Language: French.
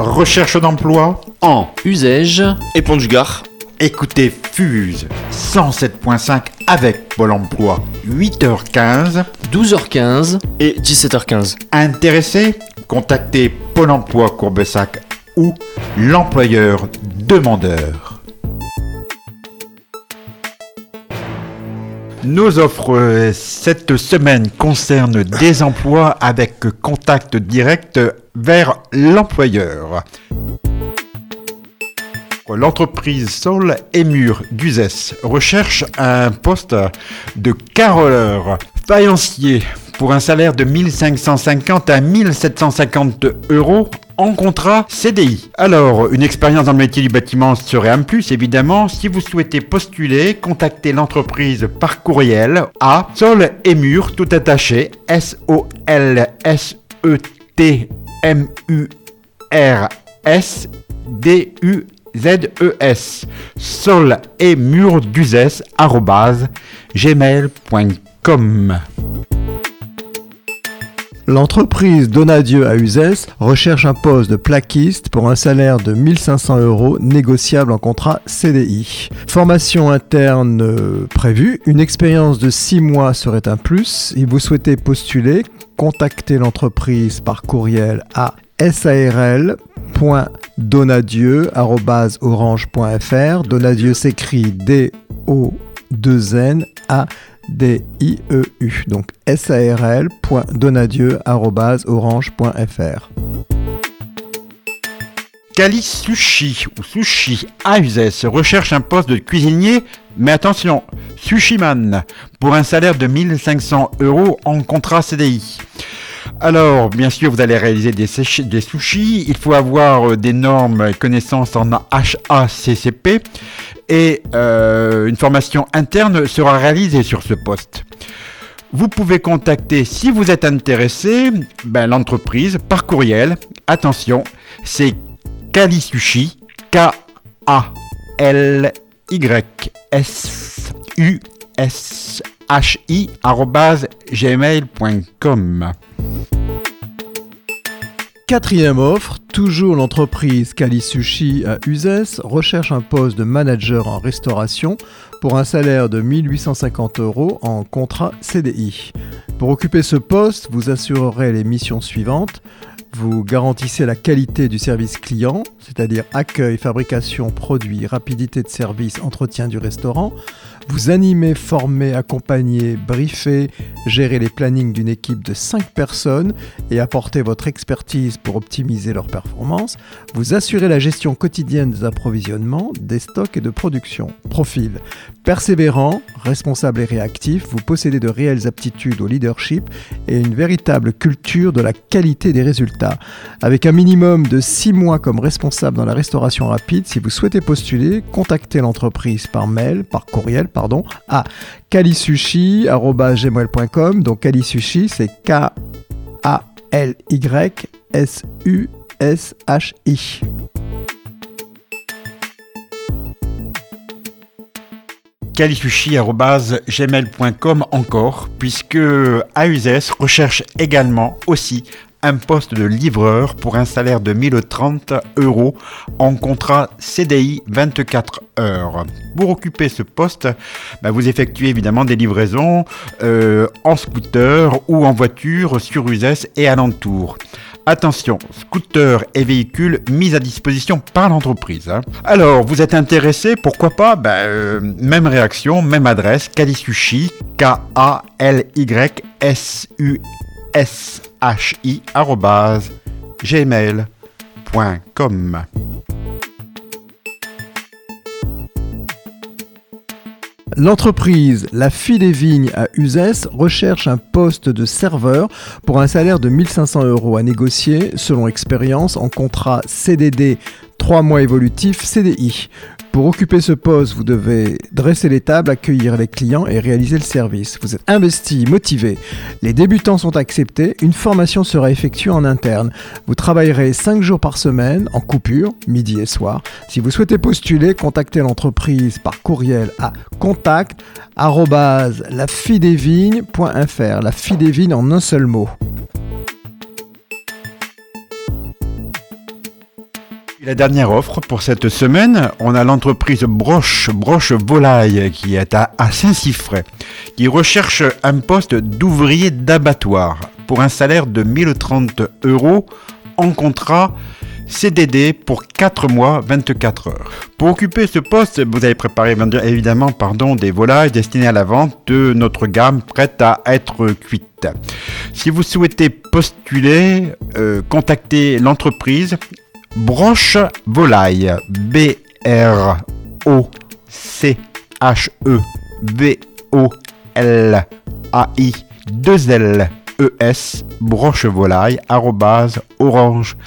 Recherche d'emploi En usage et Pont du Gard. Écoutez Fuse 107.5 avec Pôle emploi 8h15. 12h15 et 17h15. Intéressé Contactez Pôle emploi Courbessac ou l'employeur demandeur. Nos offres euh, cette semaine concernent des emplois avec contact direct vers l'employeur. L'entreprise Sol et Mur d'Uzès recherche un poste de caroleur faïencier pour un salaire de 1550 à 1750 euros en contrat CDI. Alors, une expérience dans le métier du bâtiment serait un plus, évidemment. Si vous souhaitez postuler, contactez l'entreprise par courriel à Sol et Mur, tout attaché, S-O-L-S-E-T-M-U-R-S D-U-Z-E-S. Sol et Mur d'Uzès, gmail.com. L'entreprise Donadieu à Uzès recherche un poste de plaquiste pour un salaire de 1500 euros négociable en contrat CDI. Formation interne euh, prévue, une expérience de 6 mois serait un plus. Si vous souhaitez postuler, contactez l'entreprise par courriel à sarl.donadieu.orange.fr. Donadieu s'écrit D-O-2-N-A D-I-E-U. Donc sarl.donadieu.orange.fr. Cali Sushi ou Sushi Uzès recherche un poste de cuisinier, mais attention, sushiman, pour un salaire de 1500 euros en contrat CDI. Alors, bien sûr, vous allez réaliser des, sushis. Il faut avoir euh, des normes connaissances en HACCP et euh, une formation interne sera réalisée sur ce poste. Vous pouvez contacter, si vous êtes intéressé, ben, l'entreprise par courriel. Attention, c'est Kalisushi, K-A-L-Y-S-U-S-H-I, gmail.com. Quatrième offre, toujours l'entreprise Kali Sushi à Uzès recherche un poste de manager en restauration pour un salaire de 1850 euros en contrat CDI. Pour occuper ce poste, vous assurerez les missions suivantes. Vous garantissez la qualité du service client, c'est-à-dire accueil, fabrication, produit, rapidité de service, entretien du restaurant. Vous animez, formez, accompagnez, briefez, gérez les plannings d'une équipe de 5 personnes et apportez votre expertise pour optimiser leur performance. Vous assurez la gestion quotidienne des approvisionnements, des stocks et de production. Profil. Persévérant, responsable et réactif, vous possédez de réelles aptitudes au leadership et une véritable culture de la qualité des résultats. Avec un minimum de 6 mois comme responsable dans la restauration rapide, si vous souhaitez postuler, contactez l'entreprise par mail, par courriel, pardon, à kalisushi.gmail.com. Donc kalisushi, c'est K-A-L-Y-S-U-S-H-I. kalisushi.gmail.com encore, puisque AUSS recherche également aussi un poste de livreur pour un salaire de 1030 euros en contrat CDI 24 heures. Pour occuper ce poste, bah, vous effectuez évidemment des livraisons euh, en scooter ou en voiture sur Uzès et alentour. Attention, scooter et véhicules mis à disposition par l'entreprise. Hein. Alors, vous êtes intéressé, pourquoi pas bah, euh, Même réaction, même adresse, Kalisushi, K-A-L-Y-S-U shi.gmail.com. L'entreprise La Fille des Vignes à Uzès recherche un poste de serveur pour un salaire de 1500 euros à négocier selon expérience en contrat CDD 3 mois évolutif CDI. Pour occuper ce poste, vous devez dresser les tables, accueillir les clients et réaliser le service. Vous êtes investi, motivé. Les débutants sont acceptés. Une formation sera effectuée en interne. Vous travaillerez 5 jours par semaine en coupure, midi et soir. Si vous souhaitez postuler, contactez l'entreprise par courriel à contact. La fille en un seul mot. La dernière offre pour cette semaine, on a l'entreprise Broche, Broche Volaille, qui est à, Saint-Siffray, qui recherche un poste d'ouvrier d'abattoir pour un salaire de 1030 euros en contrat CDD pour 4 mois 24 heures. Pour occuper ce poste, vous avez préparé évidemment pardon, des volailles destinées à la vente de notre gamme prête à être cuite. Si vous souhaitez postuler, euh, contactez l'entreprise Broche Volaille. B R O C H E V O L A I 2 L E S brochevolaille arrobase orange.fr